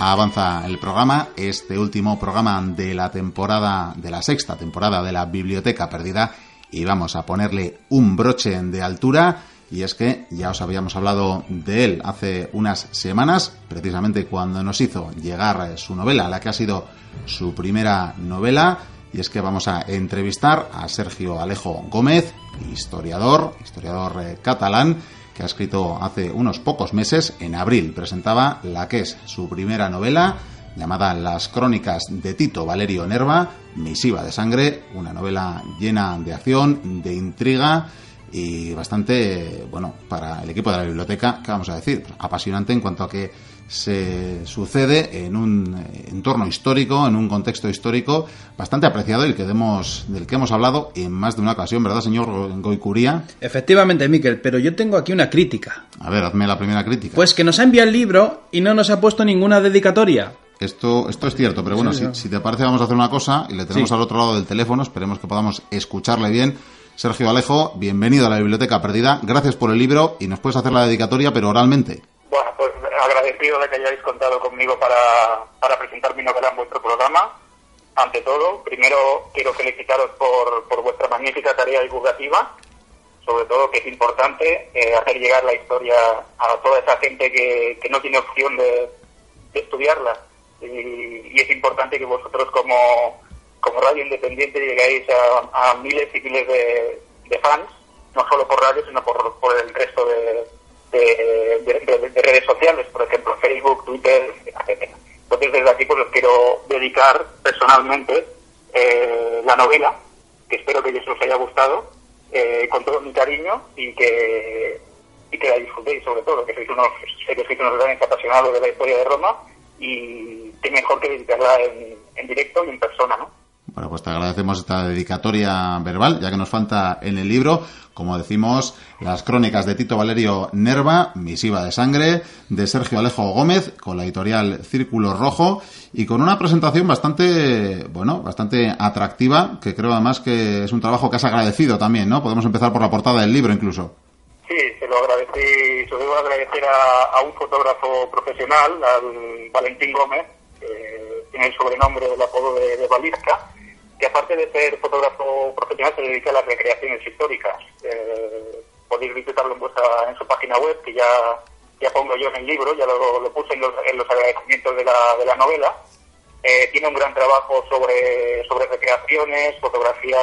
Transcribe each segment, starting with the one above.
avanza el programa, este último programa de la temporada, de la sexta temporada de la Biblioteca Perdida, y vamos a ponerle un broche de altura. Y es que ya os habíamos hablado de él hace unas semanas, precisamente cuando nos hizo llegar su novela, la que ha sido su primera novela. Y es que vamos a entrevistar a Sergio Alejo Gómez, historiador, historiador eh, catalán, que ha escrito hace unos pocos meses, en abril, presentaba la que es su primera novela, llamada Las Crónicas de Tito Valerio Nerva, Misiva de Sangre, una novela llena de acción, de intriga y bastante, bueno, para el equipo de la biblioteca, ¿qué vamos a decir? Apasionante en cuanto a que se sucede en un entorno histórico, en un contexto histórico bastante apreciado y que demos, del que hemos hablado en más de una ocasión, ¿verdad, señor Goicuría? Efectivamente, Miquel, pero yo tengo aquí una crítica. A ver, hazme la primera crítica. Pues que nos ha enviado el libro y no nos ha puesto ninguna dedicatoria. Esto, esto es cierto, pero bueno, Sí, si, si te parece vamos a hacer una cosa y le tenemos al otro lado del teléfono, esperemos que podamos escucharle bien. Sergio Alejo, bienvenido a la Biblioteca Perdida, gracias por el libro y nos puedes hacer la dedicatoria, pero oralmente. Bueno, pues agradecido de que hayáis contado conmigo para, para presentar mi novela en vuestro programa. Ante todo, primero quiero felicitaros por, por vuestra magnífica tarea divulgativa, sobre todo que es importante eh, hacer llegar la historia a toda esa gente que, que no tiene opción de, de estudiarla. Y, y es importante que vosotros como, como radio independiente llegáis a, miles y miles de, fans, no solo por radio, sino por, el resto de, de, de- de- de redes sociales, por ejemplo, Facebook, Twitter, etcétera. Entonces, desde aquí pues os quiero dedicar personalmente eh, la novela, que espero que os haya gustado, eh, con todo mi cariño y que, y que la disfrutéis sobre todo, que sois unos, sé que sois unos grandes apasionados de la historia de Roma y qué mejor que dedicarla en, en directo y en persona, ¿no? Bueno, pues te agradecemos esta dedicatoria verbal, ya que nos falta en el libro, como decimos, las crónicas de Tito Valerio Nerva, Misiva de Sangre, de Sergio Alejo Gómez, con la editorial Círculo Rojo, y con una presentación bastante, bueno, bastante atractiva, que creo además que es un trabajo que has agradecido también, ¿no? Podemos empezar por la portada del libro incluso. Sí, se lo agradecí, se lo debo agradecer a, un fotógrafo profesional, al Valentín Gómez, que tiene el sobrenombre o el apodo de, de Balisca, que aparte de ser fotógrafo profesional se dedica a las recreaciones históricas. Eh, podéis visitarlo en, vuestra, en su página web, que ya, ya pongo yo en el libro, ya lo, puse en los, en los agradecimientos de la, de la novela. Eh, tiene un gran trabajo sobre, sobre recreaciones, fotografía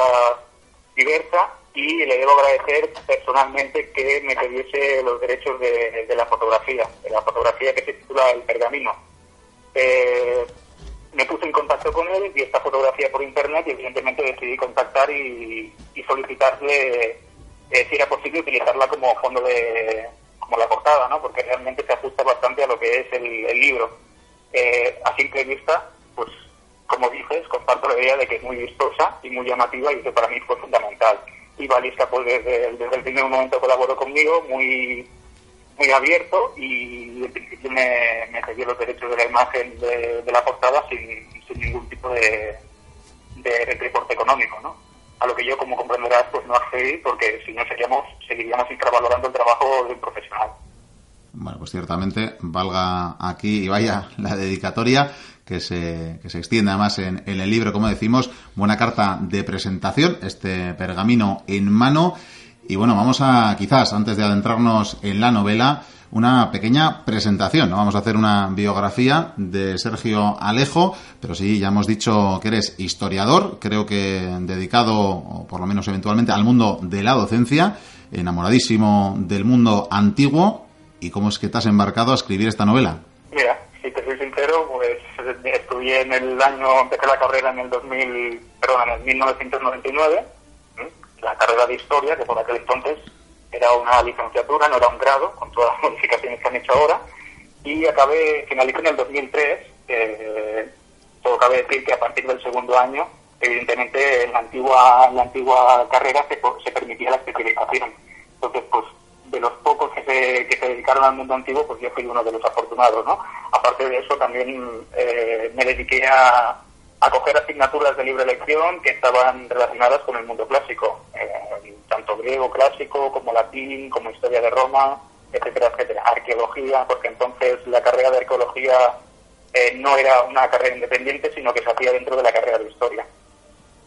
diversa y le debo agradecer personalmente que me pidiese los derechos de, de la fotografía, de la fotografía que se titula El Pergamino. Eh, me puse en contacto con él, vi esta fotografía por internet y evidentemente decidí contactar y, solicitarle eh, si era posible utilizarla como fondo de como la portada, ¿no? Porque realmente se ajusta bastante a lo que es el, libro. Eh, a simple vista, pues como dices, comparto la idea de que es muy vistosa y muy llamativa y que para mí fue fundamental. Y Balisca, pues desde el primer momento colaboró conmigo, muy muy abierto y en principio me, me cedió los derechos de la imagen de, la portada sin, sin ningún tipo de, de reporte económico, ¿no? A lo que yo, como comprenderás, pues no accedí porque si no seríamos, seguiríamos infravalorando el trabajo de un profesional. Bueno, pues ciertamente valga aquí y vaya la dedicatoria que se, que se extiende además en, en el libro, como decimos, buena carta de presentación, este pergamino en mano. Y bueno, vamos a quizás, antes de adentrarnos en la novela, una pequeña presentación. No vamos a hacer una biografía de Sergio Alejo, pero sí, ya hemos dicho que eres historiador, creo que dedicado, o por lo menos eventualmente, al mundo de la docencia, enamoradísimo del mundo antiguo. ¿Y cómo es que te has embarcado a escribir esta novela? Mira, si te soy sincero, pues estudié en el año, empecé la carrera en el 2000, perdón, en el 1999, ¿m? La carrera de historia, que por aquel entonces era una licenciatura, no era un grado, con todas las modificaciones que han hecho ahora, y acabé, finalicé en el 2003, eh, todo cabe decir que a partir del segundo año, evidentemente en la antigua, en la antigua carrera se, se permitía la especialización. Entonces, pues de los pocos que se, que se dedicaron al mundo antiguo, pues yo fui uno de los afortunados, ¿no? Aparte de eso, también eh, me dediqué a, a coger asignaturas de libre elección que estaban relacionadas con el mundo clásico, eh, tanto griego clásico como latín, como historia de Roma, etcétera, etcétera. Arqueología, porque entonces la carrera de arqueología eh, no era una carrera independiente, sino que se hacía dentro de la carrera de historia.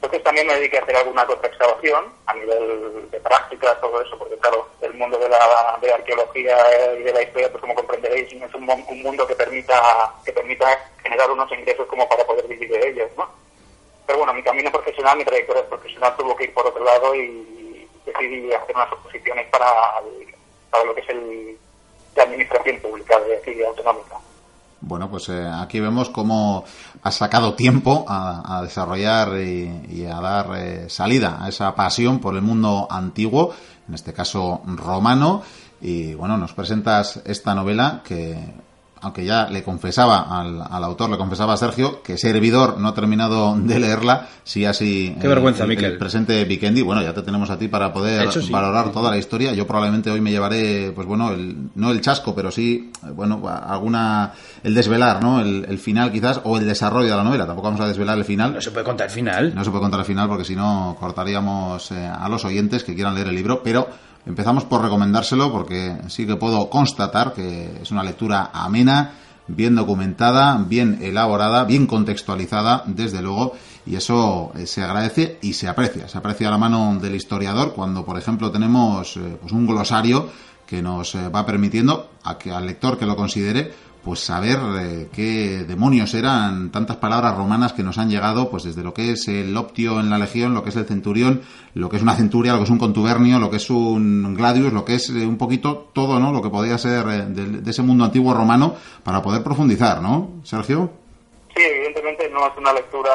Entonces también me dediqué a hacer alguna otra excavación a nivel de práctica, todo eso, porque claro, el mundo de la, de arqueología y de la historia, pues como comprenderéis, no es un, un, mundo que permita, que permita generar unos ingresos como para poder vivir de ellos, ¿no? Pero bueno, mi camino profesional, mi trayectoria profesional tuvo que ir por otro lado y decidí hacer unas oposiciones para, para lo que es el, la administración pública de aquí, autonómica. Bueno, pues eh, aquí vemos cómo ha sacado tiempo a, desarrollar y, a dar eh, salida a esa pasión por el mundo antiguo, en este caso romano. Y bueno, nos presentas esta novela que aunque ya le confesaba al, al, autor, le confesaba a Sergio, que servidor no ha terminado de leerla, sí así... Qué vergüenza, Miquel. El presente Vikendi, bueno, ya te tenemos a ti para poder valorar toda la historia. Yo probablemente hoy me llevaré, pues bueno, el, no el chasco, pero sí, bueno, alguna... el desvelar, ¿no? El, el, final quizás, o el desarrollo de la novela. Tampoco vamos a desvelar el final. No se puede contar el final. No se puede contar el final porque si no cortaríamos eh, a los oyentes que quieran leer el libro, pero Empezamos por recomendárselo porque sí que puedo constatar que es una lectura amena, bien documentada, bien elaborada, bien contextualizada, desde luego, y eso eh, se agradece y se aprecia. Se aprecia a la mano del historiador cuando, por ejemplo, tenemos eh, pues un glosario que nos eh, va permitiendo a que al lector que lo considere pues saber qué demonios eran tantas palabras romanas que nos han llegado, pues desde lo que es el optio en la legión, lo que es el centurión, lo que es una centuria, lo que es un contubernio, lo que es un gladius, lo que es eh, un poquito todo, ¿no? Lo que podía ser eh, de, ese mundo antiguo romano para poder profundizar, ¿no, Sergio? Sí, evidentemente no es una lectura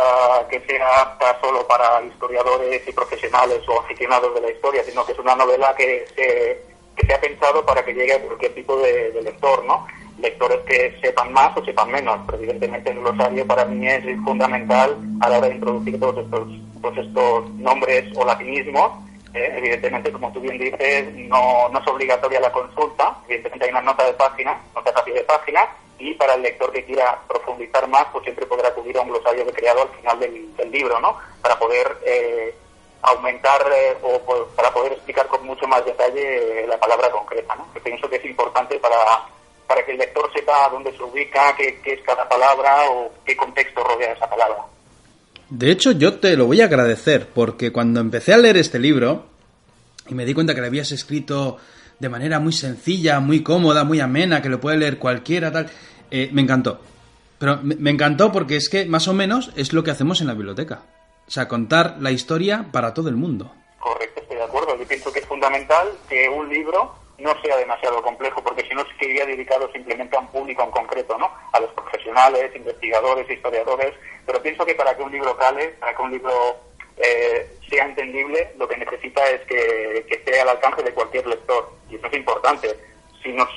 que sea apta solo para historiadores y profesionales o aficionados de la historia, sino que es una novela que se, que se ha pensado para que llegue a cualquier tipo de lector, ¿no? Lectores que sepan más o sepan menos, pero evidentemente el glosario para mí es fundamental a la hora de introducir todos estos, todos estos nombres o latinismos. Eh, evidentemente, como tú bien dices, no, no es obligatoria la consulta, evidentemente hay una nota de página, nota a pie de página, y para el lector que quiera profundizar más, pues siempre podrá acudir a un glosario que he creado al final del, del libro, ¿no? Para poder eh, aumentar eh, o para poder explicar con mucho más detalle la palabra concreta, ¿no? Que pienso que es importante para para que el lector sepa dónde se ubica, qué, es cada palabra o qué contexto rodea esa palabra. De hecho, yo te lo voy a agradecer, porque cuando empecé a leer este libro y me di cuenta que lo habías escrito de manera muy sencilla, muy cómoda, muy amena, que lo puede leer cualquiera, tal, eh, me encantó. Pero me encantó porque es que más o menos es lo que hacemos en la biblioteca. O sea, contar la historia para todo el mundo. Correcto, estoy de acuerdo. Yo pienso que es fundamental que un libro no sea demasiado complejo, porque si no se quedaría dedicado simplemente a un público en concreto, ¿no? A los profesionales, investigadores, historiadores, pero pienso que para que un libro cale, para que un libro eh, sea entendible, lo que necesita es que, que, esté al alcance de cualquier lector, y eso es importante. Si nos,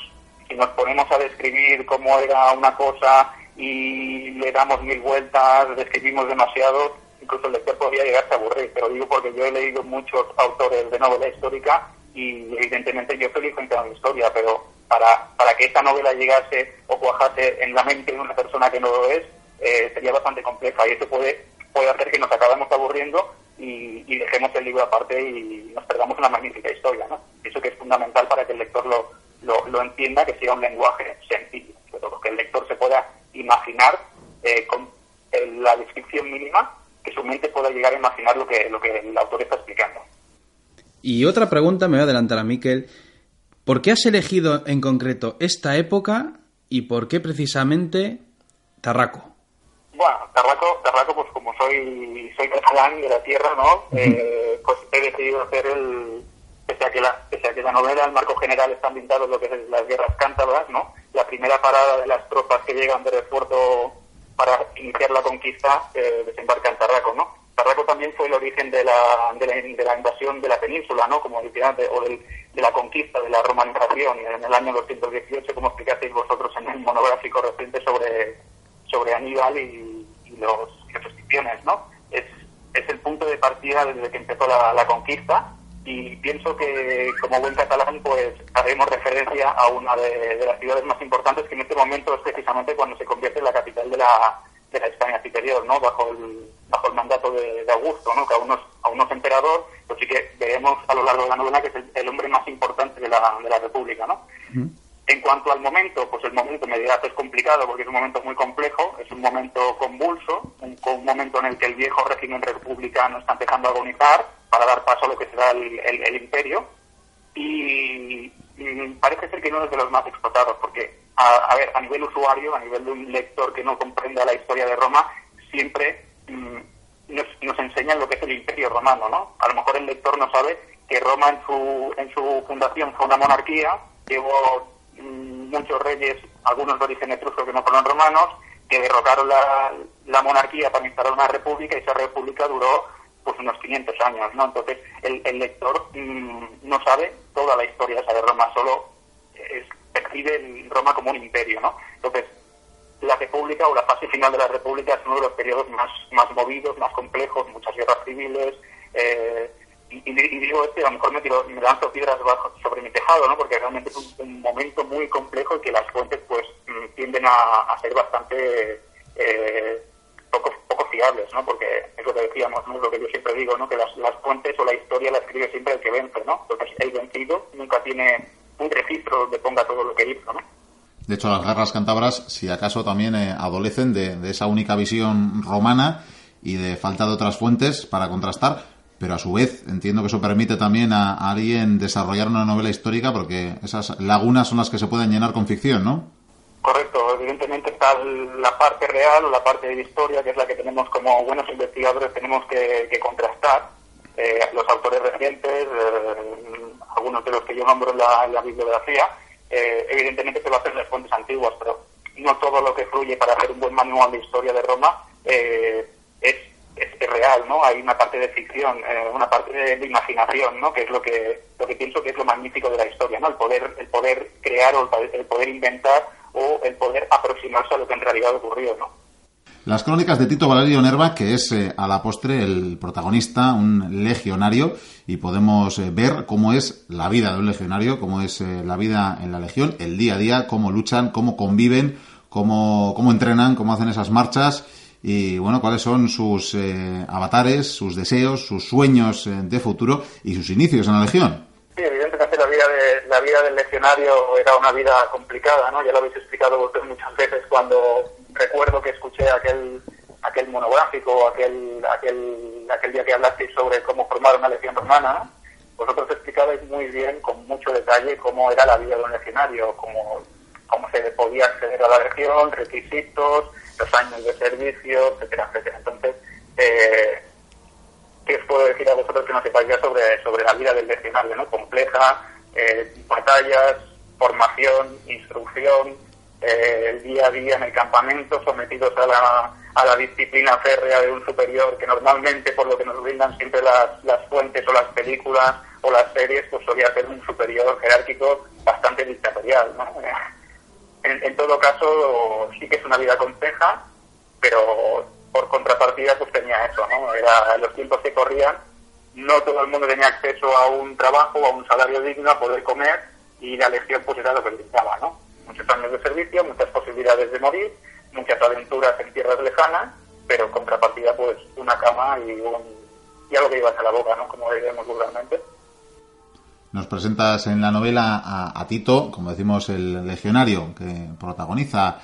si nos ponemos a describir cómo era una cosa y le damos mil vueltas, describimos demasiado, incluso el lector podría llegarse a aburrir, pero digo porque yo he leído muchos autores de novela histórica y evidentemente yo feliz contando la historia, pero para, para que esta novela llegase o cuajase en la mente de una persona que no lo es, eh, sería bastante compleja y eso puede, puede hacer que nos acabemos aburriendo y, dejemos el libro aparte y nos perdamos una magnífica historia. ¿no? Eso que es fundamental para que el lector lo, lo, entienda, que sea un lenguaje sencillo, que el lector se pueda imaginar eh, con la descripción mínima, que su mente pueda llegar a imaginar lo que, lo que el autor está explicando. Y otra pregunta, me voy a adelantar a Miquel. ¿Por qué has elegido en concreto esta época y por qué precisamente Tarraco? Bueno, Tarraco, Tarraco pues como soy soy catalán de la tierra, ¿no? Eh, pues he decidido hacer el... Pese a, que la, pese a que la novela, el marco general está ambientado en lo que es las guerras cántabras, ¿no? La primera parada de las tropas que llegan de refuerzo para iniciar la conquista eh, desembarca en Tarraco, ¿no? Tarraco también fue el origen de la, de la, de la invasión de la península, ¿no? Como decía, o de la conquista, de la romanización, en el año 218, como explicasteis vosotros en el monográfico reciente sobre, sobre Aníbal y, los, y ¿no? Es, es el punto de partida desde que empezó la, la conquista y pienso que como buen catalán pues haremos referencia a una de, de, las ciudades más importantes que en este momento es precisamente cuando se convierte en la capital de la, de la España superior, ¿no? Bajo el, bajo el mandato de, Augusto, ¿no? Que aún no, es, aún no es emperador, pero sí que veremos a lo largo de la novela que es el, hombre más importante de la, de la República, ¿no? En cuanto al momento, pues el momento me dirás es complicado porque es un momento muy complejo, es un momento convulso, un, momento en el que el viejo régimen republicano está empezando a agonizar para dar paso a lo que será el, imperio y, parece ser que no es de los más explotados porque, a, ver, a nivel usuario, a nivel de un lector que no comprenda la historia de Roma, siempre mm, nos, nos enseñan lo que es el imperio romano, ¿no? A lo mejor el lector no sabe que Roma en su, en su fundación fue una monarquía, llevó Mm, muchos reyes, algunos de origen etrusco que no fueron romanos, que derrocaron la, la, monarquía para instalar una república y esa república duró pues unos 500 años, ¿no? Entonces el, el lector mm, no sabe toda la historia de Roma, solo percibe Roma como un imperio, ¿no? Entonces la república o la fase final de la república es uno de los periodos más, más movidos, más complejos, muchas guerras civiles, eh, y, digo este, a lo mejor me, tiro, me lanzo piedras sobre mi tejado, ¿no? Porque realmente es un, momento muy complejo y que las fuentes, pues, mm, tienden a, ser bastante eh, poco, poco fiables, ¿no? Porque es lo que decíamos, ¿no? Lo que yo siempre digo, ¿no? Que las, las fuentes o la historia la escribe siempre el que vence, ¿no? Entonces el vencido nunca tiene un registro donde ponga todo lo que hizo, ¿no? De hecho, las guerras cántabras, si acaso, también eh, adolecen de, esa única visión romana y de falta de otras fuentes para contrastar pero a su vez entiendo que eso permite también a, alguien desarrollar una novela histórica porque esas lagunas son las que se pueden llenar con ficción, ¿no? Correcto, evidentemente está la parte real o la parte de historia, que es la que tenemos como buenos investigadores, tenemos que, contrastar. Eh, los autores recientes, eh, algunos de los que yo nombro en la, bibliografía, eh, evidentemente se hacer en las fuentes antiguas, pero no todo lo que fluye para hacer un buen manual de historia de Roma es es, real, ¿no? Hay una parte de ficción, eh, una parte de, imaginación, ¿no? Que es lo que lo que pienso que es lo magnífico de la historia, ¿no? El poder el poder crear o el, poder inventar o el poder aproximarse a lo que en realidad ocurrió, ¿no? Las crónicas de Tito Valerio Nerva, que es eh, a la postre el protagonista, un legionario, y podemos eh, ver cómo es la vida de un legionario, cómo es la vida en la legión, el día a día, cómo luchan, cómo conviven, cómo, cómo entrenan, cómo hacen esas marchas y bueno, cuáles son sus eh, avatares, sus deseos, sus sueños eh, de futuro y sus inicios en la Legión. Sí, evidentemente la vida, de, la vida del legionario era una vida complicada, ¿no? Ya lo habéis explicado muchas veces cuando recuerdo que escuché aquel aquel monográfico, aquel, aquel, aquel día que hablasteis sobre cómo formar una legión romana, vosotros explicabais muy bien, con mucho detalle, cómo era la vida de un legionario, cómo, cómo se podía acceder a la legión, requisitos, los años de servicio, etcétera, etcétera. Entonces, eh, ¿qué os puedo decir a vosotros que no sepáis ya sobre, sobre la vida del legionario, ¿no? Compleja, eh, batallas, formación, instrucción, eh, el día a día en el campamento, sometidos a la, a la disciplina férrea de un superior que normalmente, por lo que nos brindan siempre las, fuentes o las películas o las series, pues solía ser un superior jerárquico bastante dictatorial, ¿no? En, todo caso, sí que es una vida compleja, pero por contrapartida pues tenía eso, ¿no? Era los tiempos que corrían, no todo el mundo tenía acceso a un trabajo, a un salario digno, a poder comer, y la elección pues era lo que brindaba, ¿no? Muchos años de servicio, muchas posibilidades de morir, muchas aventuras en tierras lejanas, pero en contrapartida pues una cama y, un, y algo que ibas a la boca, ¿no? Como diríamos vulgarmente. Nos presentas en la novela a, Tito, como decimos, el legionario que protagoniza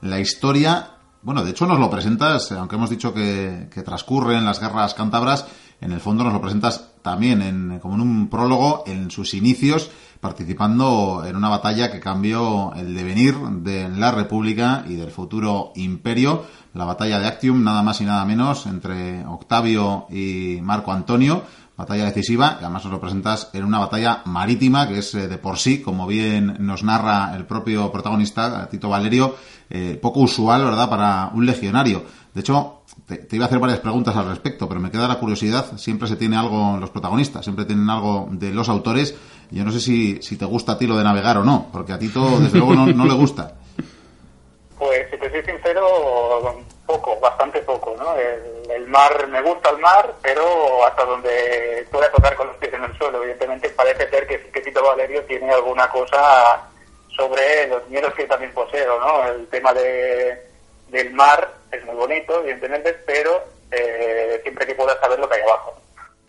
la historia. Bueno, de hecho nos lo presentas, aunque hemos dicho que, transcurre en las guerras cántabras, en el fondo nos lo presentas también en, como en un prólogo en sus inicios, participando en una batalla que cambió el devenir de la República y del futuro imperio, la batalla de Actium, nada más y nada menos, entre Octavio y Marco Antonio, batalla decisiva, que además nos lo presentas en una batalla marítima, que es eh, de por sí, como bien nos narra el propio protagonista, Tito Valerio, eh, poco usual, ¿verdad?, para un legionario. De hecho, te, iba a hacer varias preguntas al respecto, pero me queda la curiosidad, siempre se tiene algo los protagonistas, siempre tienen algo de los autores. Yo no sé si, si te gusta a ti lo de navegar o no, porque a Tito, desde luego, no, no le gusta. Pues, si te soy sincero, poco, bastante poco, ¿no? El, mar, me gusta el mar, pero hasta donde pueda tocar con los pies en el suelo. Evidentemente parece ser que, que Tito Valerio tiene alguna cosa sobre los miedos que también poseo, ¿no? El tema de, del mar es muy bonito, evidentemente, pero eh, siempre que pueda saber lo que hay abajo.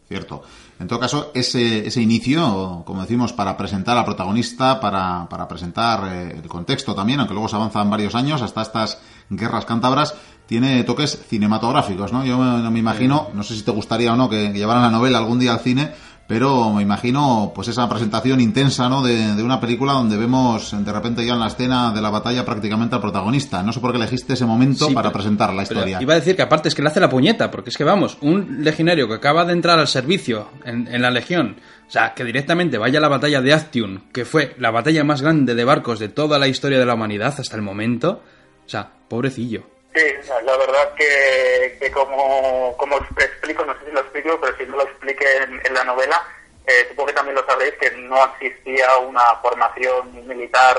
cierto. En todo caso, ese, ese inicio, como decimos, para presentar al protagonista, para, para presentar eh, el contexto también, aunque luego se avanzan varios años hasta estas guerras cántabras, tiene toques cinematográficos, ¿no? Yo me, me imagino, no sé si te gustaría o no que, llevaran la novela algún día al cine, pero me imagino pues esa presentación intensa ¿no? De, de, una película donde vemos de repente ya en la escena de la batalla prácticamente al protagonista. No sé por qué elegiste ese momento sí, para pero, presentar la historia. Iba a decir que aparte es que le hace la puñeta, porque es que vamos, un legionario que acaba de entrar al servicio en, en la legión, o sea, que directamente vaya a la batalla de Actium, que fue la batalla más grande de barcos de toda la historia de la humanidad hasta el momento, o sea, pobrecillo. Sí, la verdad que, que como, como explico, no sé si lo explico, pero si no lo expliqué en, en la novela, eh, supongo que también lo sabréis, que no existía una formación militar,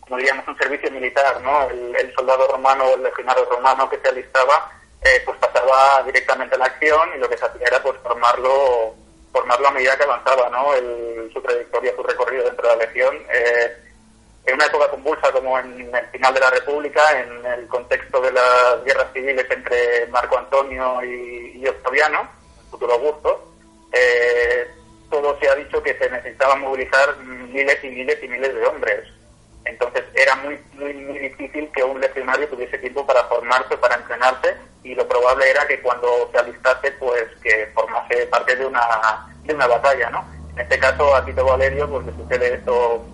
como diríamos, un servicio militar, ¿no? El, el soldado romano o el legionario romano que se alistaba, eh, pues pasaba directamente a la acción y lo que se hacía era pues formarlo, formarlo a medida que avanzaba, ¿no? El, su trayectoria, su recorrido dentro de la legión. Eh, en una época convulsa como en el final de la República, en el contexto de las guerras civiles entre Marco Antonio y, y Octaviano, el futuro Augusto, eh, todo se ha dicho que se necesitaba movilizar miles y miles y miles de hombres. Entonces era muy, muy, muy difícil que un legionario tuviese tiempo para formarse, para entrenarse, y lo probable era que cuando se alistase, pues que formase parte de una, de una batalla, ¿no? En este caso, a Tito Valerio, pues le sucede esto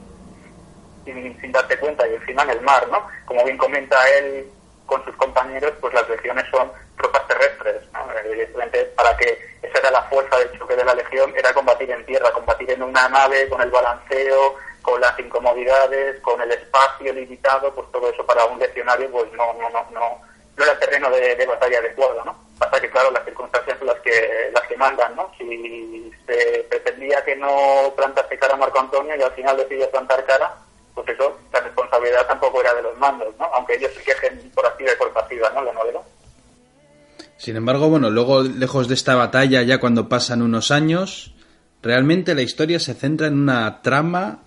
sin, darse cuenta y encima en el mar, ¿no? Como bien comenta él con sus compañeros, pues las legiones son tropas terrestres, ¿no? Evidentemente, para que esa era la fuerza del choque de la legión, era combatir en tierra, combatir en una nave con el balanceo, con las incomodidades, con el espacio limitado, pues todo eso para un legionario, pues no, no, no, no, no era terreno de, de batalla adecuado, ¿no? Pasa que, claro, las circunstancias son las que, las que mandan, ¿no? Si se pretendía que no plantase cara a Marco Antonio y al final decidió plantar cara, pues eso, la responsabilidad tampoco era de los mandos, ¿no? Aunque ellos se quejen por activa y por pasiva, ¿no? La novela. Sin embargo, bueno, luego, lejos de esta batalla, ya cuando pasan unos años, realmente la historia se centra en una trama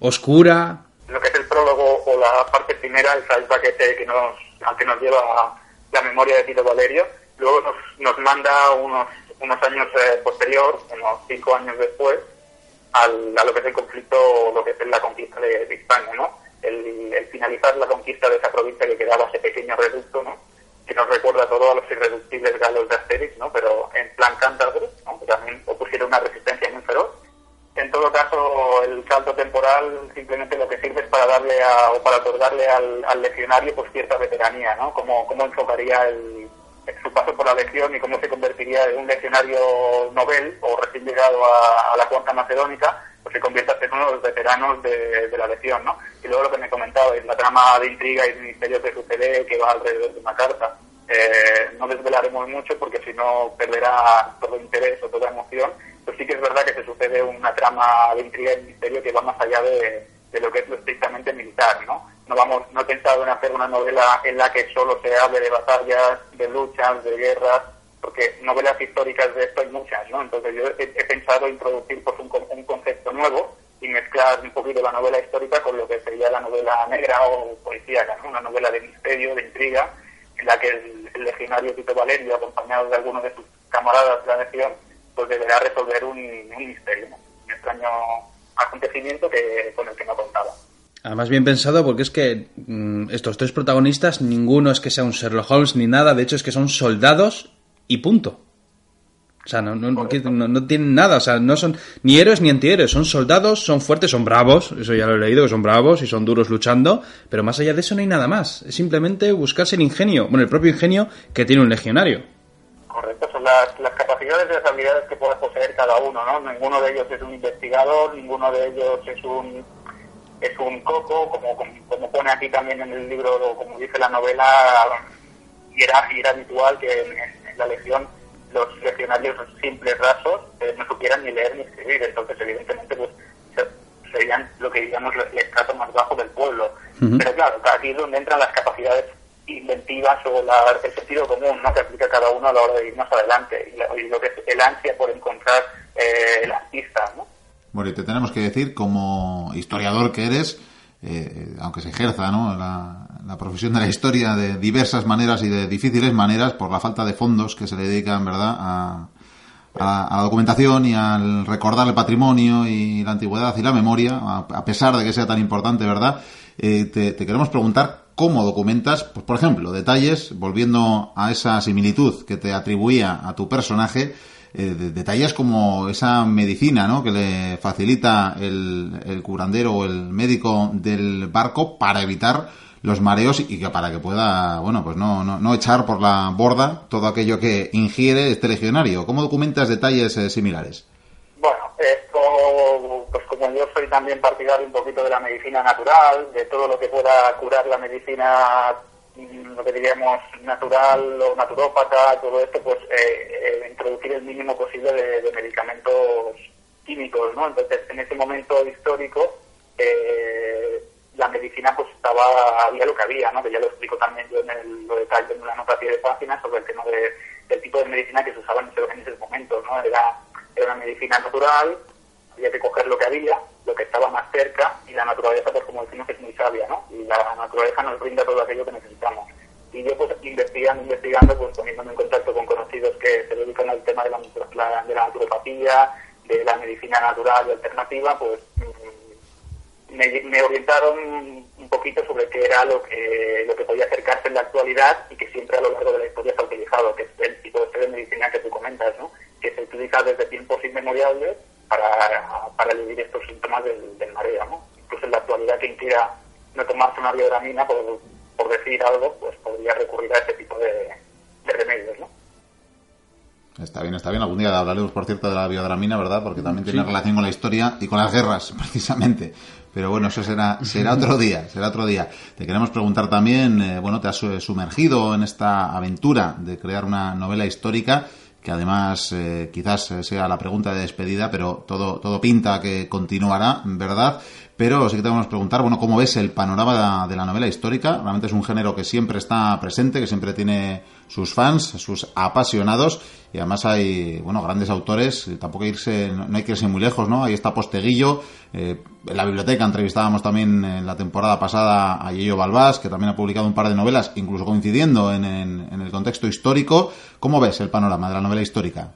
oscura. Lo que es el prólogo o la parte primera, el flashback que nos, al que nos lleva a la memoria de Tito Valerio, luego nos, nos manda unos, unos años eh, posterior, unos cinco años después, al, a lo que es el conflicto, lo que es la conquista de, de España, ¿no? El, el, finalizar la conquista de esa provincia que quedaba ese pequeño reducto, ¿no? Que nos recuerda todo a los irreductibles galos de Asterix, ¿no? Pero en plan cántabro, ¿no? Que también opusieron una resistencia muy feroz. En todo caso, el salto temporal simplemente lo que sirve es para darle a, o para otorgarle al, al legionario pues cierta veteranía, ¿no? Cómo, cómo enfocaría el, paso por la legión y cómo se convertiría en un legionario novel o recién llegado a, a la cuarta macedónica, pues se convierte en uno de los veteranos de, de, la legión, ¿no? Y luego lo que me comentaba es la trama de intriga y de misterio que sucede que va alrededor de una carta. Eh, no desvelaremos mucho porque si no perderá todo interés o toda emoción, pero sí que es verdad que se sucede una trama de intriga y misterio que va más allá de, de lo que es lo estrictamente militar, ¿no? No vamos no he pensado en hacer una novela en la que solo se hable de batallas, de luchas, de guerras, porque novelas históricas de esto hay muchas, ¿no? Entonces yo he, pensado introducir pues un, un, concepto nuevo y mezclar un poquito la novela histórica con lo que sería la novela negra o policíaca, ¿no? Una novela de misterio, de intriga, en la que el, el legionario Tito Valerio, acompañado de algunos de sus camaradas de la legión, pues deberá resolver un, un misterio, ¿no? un extraño acontecimiento que con el que no contaba. Además bien pensado porque es que mmm, estos tres protagonistas, ninguno es que sea un Sherlock Holmes ni nada, de hecho es que son soldados y punto. O sea, no, no, no, no, tienen nada, o sea, no son ni héroes ni antihéroes, son soldados, son fuertes, son bravos, eso ya lo he leído, que son bravos y son duros luchando, pero más allá de eso no hay nada más, es simplemente buscarse el ingenio, bueno, el propio ingenio que tiene un legionario. Correcto, son las, las capacidades y las habilidades que puede poseer cada uno, ¿no? Ninguno de ellos es un investigador, ninguno de ellos es un es un coco, como, como, como, pone aquí también en el libro, como dice la novela, y era, y era habitual que en, en, la legión los legionarios simples rasos eh, no supieran ni leer ni escribir, entonces evidentemente pues serían lo que digamos el estrato más bajo del pueblo. Uh -huh. Pero claro, aquí es donde entran las capacidades inventivas o la, el sentido común ¿no? que aplica cada uno a la hora de ir más adelante y, la, y lo que es el ansia por encontrar eh, las pistas, ¿no? Bueno, y te tenemos que decir, como historiador que eres, eh, aunque se ejerza ¿no? la, profesión de la historia de diversas maneras y de difíciles maneras por la falta de fondos que se le dedican, ¿verdad?, a, a, la documentación y al recordar el patrimonio y la antigüedad y la memoria, a, pesar de que sea tan importante, ¿verdad? Eh, te, queremos preguntar cómo documentas, pues por ejemplo, detalles, volviendo a esa similitud que te atribuía a tu personaje, eh, detalles como esa medicina, ¿no? Que le facilita el, el curandero o el médico del barco para evitar los mareos y que para que pueda, bueno, pues no, no, no echar por la borda todo aquello que ingiere este legionario. ¿Cómo documentas detalles eh, similares? Bueno, esto, pues como yo soy también partidario un poquito de la medicina natural, de todo lo que pueda curar la medicina, lo que diríamos natural o naturópata, todo esto, pues eh, eh, introducir el mínimo posible de, medicamentos químicos, ¿no? Entonces, en ese momento histórico, eh, la medicina pues estaba, había lo que había, ¿no? Que ya lo explico también yo en el, lo detalle en una nota de páginas sobre el tema de, del tipo de medicina que se usaba en en ese momento, ¿no? Era, era una medicina natural, había que coger lo que había, lo que estaba más cerca, y la naturaleza, pues como decimos, es muy sabia, ¿no? Y la naturaleza nos brinda todo aquello que necesitamos. Y yo, pues, investigando, investigando, pues poniéndome en contacto con conocidos que se dedican al tema de la, de la naturopatía, de la medicina natural y alternativa, pues me, orientaron un poquito sobre qué era lo que, lo que podía acercarse en la actualidad y que siempre a lo largo de la historia se ha utilizado, que es el tipo de medicina que tú comentas, ¿no? que se utiliza desde tiempos inmemoriales para, para aliviar estos síntomas del, del mareo. ¿no? Incluso en la actualidad quien quiera no tomarse una biodramina, por, por decir algo, pues podría recurrir a ese tipo de, de remedios. ¿no? Está bien, está bien. Algún día hablaremos, por cierto, de la biodramina, ¿verdad? Porque también tiene relación con la historia y con las guerras, precisamente. Pero bueno, eso será, será otro día, será otro día. Te queremos preguntar también, eh, bueno, te has sumergido en esta aventura de crear una novela histórica que además eh, quizás sea la pregunta de despedida, pero todo, todo pinta que continuará, ¿verdad? Pero sí que te vamos a preguntar, bueno, ¿cómo ves el panorama de la novela histórica? Realmente es un género que siempre está presente, que siempre tiene sus fans, sus apasionados, y además hay, bueno, grandes autores, tampoco hay irse, no hay que irse muy lejos, ¿no? Ahí está Posteguillo, eh, en la biblioteca entrevistábamos también en la temporada pasada a Yello Balbás, que también ha publicado un par de novelas, incluso coincidiendo en, el contexto histórico. ¿Cómo ves el panorama de la novela histórica?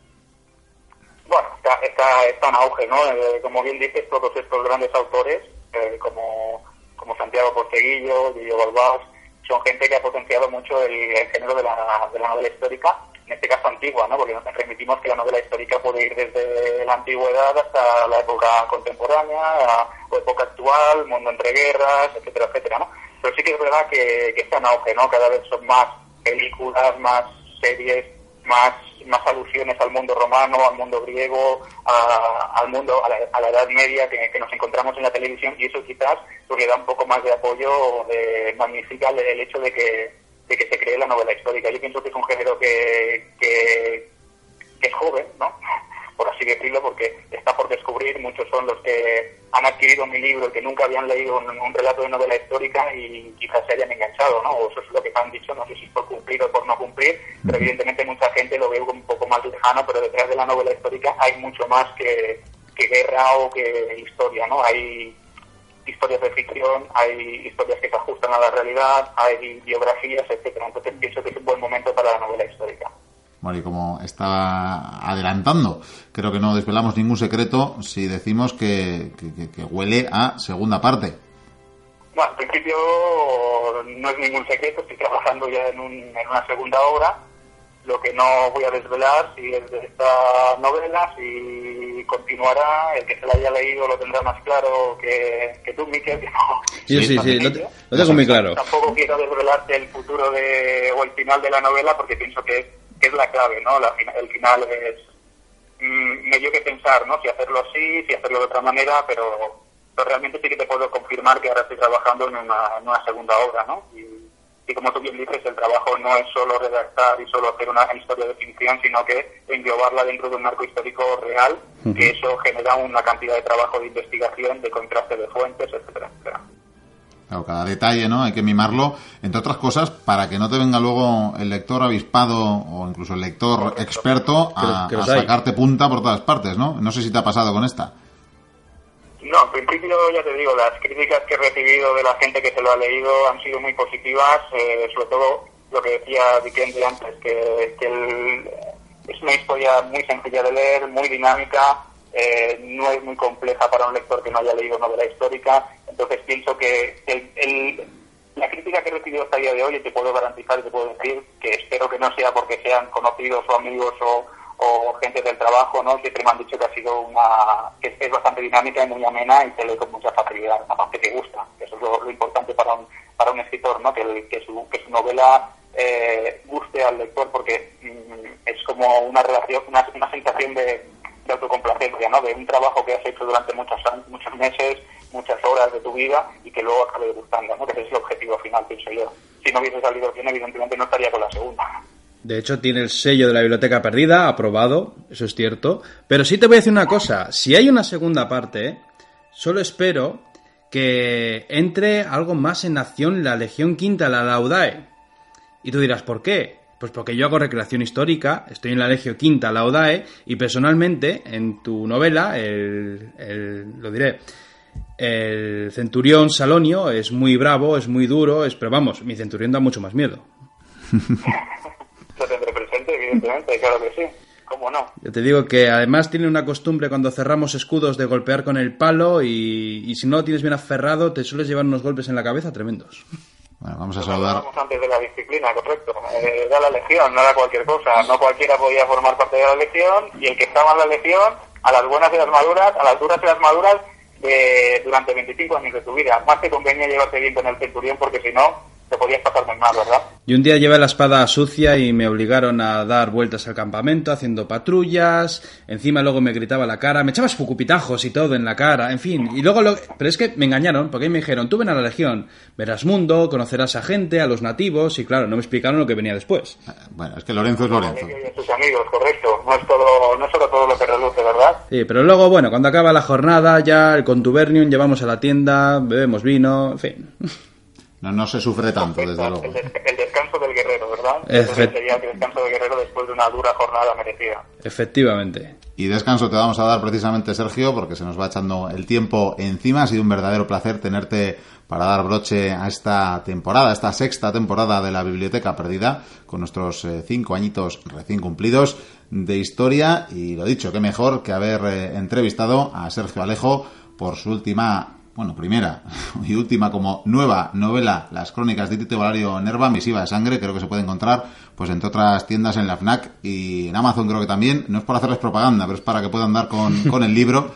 Bueno, está, está, en auge, ¿no? Eh, como bien dices, todos estos grandes autores, eh, como, como Santiago Posteguillo, Yello Balbás, son gente que ha potenciado mucho el, género de la, de la novela histórica en este caso antigua, ¿no? porque nos permitimos que la novela histórica puede ir desde la antigüedad hasta la época contemporánea, o época actual, mundo entre guerras, etcétera, etcétera. ¿no? Pero sí que es verdad que, que está en auge, ¿no? cada vez son más películas, más series, más más alusiones al mundo romano, al mundo griego, al mundo, a la, Edad Media que, nos encontramos en la televisión y eso quizás pues, le da un poco más de apoyo, de, magnifica el hecho de que de que se cree la novela histórica. Yo pienso que es un género que, que, es joven, ¿no? Por así decirlo, porque está por descubrir. Muchos son los que han adquirido mi libro y que nunca habían leído un, relato de novela histórica y quizás se hayan enganchado, ¿no? O eso es lo que han dicho, no sé si es por cumplir o por no cumplir, pero evidentemente mucha gente lo ve un poco más lejano, pero detrás de la novela histórica hay mucho más que, que guerra o que historia, ¿no? Hay historias de ficción, hay historias que se ajustan a la realidad, hay biografías, etcétera. Entonces pienso que es un buen momento para la novela histórica. Bueno, y como estaba adelantando, creo que no desvelamos ningún secreto si decimos que, que, huele a segunda parte. Bueno, al principio no es ningún secreto, estoy trabajando ya en, un, en una segunda obra lo que no voy a desvelar si es de esta novela, si continuará, el que se la haya leído lo tendrá más claro que, que tú, Miquel, Sí, sí, sí, lo, tengo muy claro. Tampoco quiero desvelarte el futuro de, o el final de la novela porque pienso que es, que es la clave, ¿no? La, el final es mm, medio que pensar, ¿no? Si hacerlo así, si hacerlo de otra manera, pero, pero realmente sí que te puedo confirmar que ahora estoy trabajando en una, en una segunda obra, ¿no? Y, y como tú bien dices, el trabajo no es solo redactar y solo hacer una historia de ficción, sino que englobarla dentro de un marco histórico real, que eso genera una cantidad de trabajo de investigación, de contraste de fuentes, etcétera, etcétera. Claro, cada detalle, ¿no? Hay que mimarlo, entre otras cosas, para que no te venga luego el lector avispado o incluso el lector experto a, a sacarte punta por todas partes, ¿no? No sé si te ha pasado con esta. No, en principio ya te digo, las críticas que he recibido de la gente que se lo ha leído han sido muy positivas, eh, sobre todo lo que decía Vikendi antes, que, es una historia muy sencilla de leer, muy dinámica, eh, no es muy compleja para un lector que no haya leído novela histórica, entonces pienso que el, la crítica que he recibido hasta el día de hoy, y te puedo garantizar y te puedo decir que espero que no sea porque sean conocidos o amigos o, gente del trabajo, ¿no? Siempre me han dicho que ha sido una, que es bastante dinámica y muy amena y se lee con mucha facilidad, aparte que gusta, eso es lo, importante para un, para un escritor, ¿no? Que, que, su, que su novela eh, guste al lector porque mm, es como una relación, una, una sensación de, De un trabajo que has hecho durante muchos muchos meses, muchas horas de tu vida y que luego acabe gustando, ¿no? Que ese es el objetivo final, pienso yo. Si no hubiese salido bien, evidentemente no estaría con la segunda. De hecho, tiene el sello de la biblioteca perdida, aprobado, eso es cierto. Pero sí te voy a decir una cosa, si hay una segunda parte, solo espero que entre algo más en acción la Legión Quinta, la Laudae. Y tú dirás, ¿por qué? Pues porque yo hago recreación histórica, estoy en la Legio Quinta, la ODAE, y personalmente, en tu novela, el, lo diré, el centurión Salonio es muy bravo, es muy duro, es, pero vamos, mi centurión da mucho más miedo. Lo tendré presente, evidentemente, claro que sí. ¿Cómo no? Yo te digo que además tiene una costumbre cuando cerramos escudos de golpear con el palo y, y si no lo tienes bien aferrado te sueles llevar unos golpes en la cabeza tremendos. Bueno, vamos a saludar. antes de la disciplina, correcto. Eh, era la legión, no era cualquier cosa. No cualquiera podía formar parte de la legión y el que estaba en la legión, a las buenas y las maduras, a las duras y las maduras, eh, durante 25 años de tu vida. Más que convenía llevarte bien con el centurión porque si no, te podías pasar muy mal, ¿verdad? Y un día llevé la espada sucia y me obligaron a dar vueltas al campamento haciendo patrullas. Encima luego me gritaba la cara, me echabas fucupitajos y todo en la cara, en fin. Y luego lo... Pero es que me engañaron porque me dijeron, tú ven a la legión, verás mundo, conocerás a gente, a los nativos y claro, no me explicaron lo que venía después. Bueno, es que Lorenzo es Lorenzo. Y sus amigos, correcto. No es, todo, no solo todo lo que reluce, ¿verdad? Sí, pero luego, bueno, cuando acaba la jornada ya el contubernium llevamos a la tienda, bebemos vino, en fin. No, no se sufre tanto, desde luego. El, descanso del guerrero, ¿verdad? sería el descanso del guerrero después de una dura jornada merecida. Efectivamente. Y descanso te vamos a dar precisamente, Sergio, porque se nos va echando el tiempo encima. Ha sido un verdadero placer tenerte para dar broche a esta temporada, a esta sexta temporada de la Biblioteca Perdida, con nuestros eh, cinco añitos recién cumplidos de historia. Y lo dicho, qué mejor que haber eh, entrevistado a Sergio Alejo por su última bueno, primera y última como nueva novela, Las crónicas de Tito Valerio Nerva, Misiva de Sangre, creo que se puede encontrar, pues entre otras tiendas en la FNAC y en Amazon creo que también, no es por hacerles propaganda, pero es para que puedan dar con, con el libro.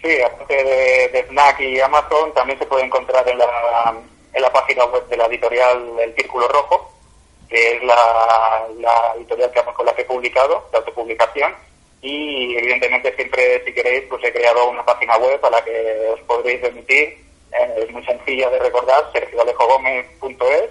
Sí, aparte de, FNAC y Amazon, también se puede encontrar en la, en la página web de la editorial El Círculo Rojo, que es la, la editorial que, con la que he publicado, de autopublicación, y evidentemente siempre si queréis pues he creado una página web a la que os podréis remitir. Eh, es muy sencilla de recordar sergioalejogomez.es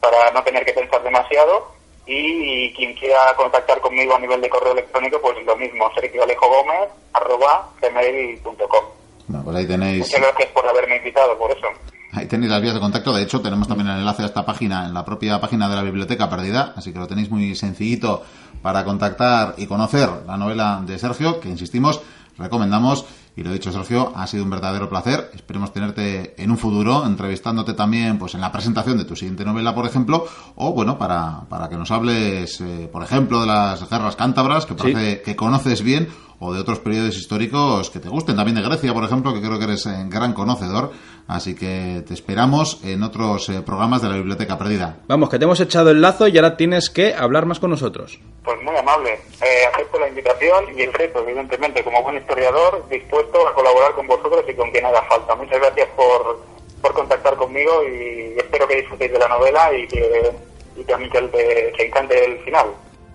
para no tener que pensar demasiado. Y quien quiera contactar conmigo a nivel de correo electrónico pues lo mismo sergioalejogomez.gmail.com bueno, pues ahí tenéis muchas gracias por haberme invitado por eso Ahí tenéis las vías de contacto. De hecho, tenemos también el enlace a esta página en la propia página de la Biblioteca Perdida, así que lo tenéis muy sencillito para contactar y conocer la novela de Sergio, que insistimos, recomendamos. Y lo dicho, Sergio, ha sido un verdadero placer. Esperemos tenerte en un futuro, entrevistándote también pues en la presentación de tu siguiente novela, por ejemplo, o bueno, para, para que nos hables, eh, por ejemplo, de las guerras cántabras, que parece que conoces bien, o de otros periodos históricos que te gusten, también de Grecia, por ejemplo, que creo que eres eh, gran conocedor. Así que te esperamos en otros eh, programas de la Biblioteca Perdida. Vamos, que te hemos echado el lazo y ahora tienes que hablar más con nosotros. Pues muy amable. Eh, acepto la invitación y el reto, evidentemente, como buen historiador, dispuesto a colaborar con vosotros y con quien haga falta. Muchas gracias por, por contactar conmigo y espero que disfrutéis de la novela y que, y que a mí que, que encante el final.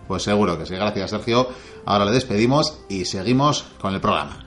Pues seguro que sí. Gracias, Sergio. Ahora le despedimos y seguimos con el programa.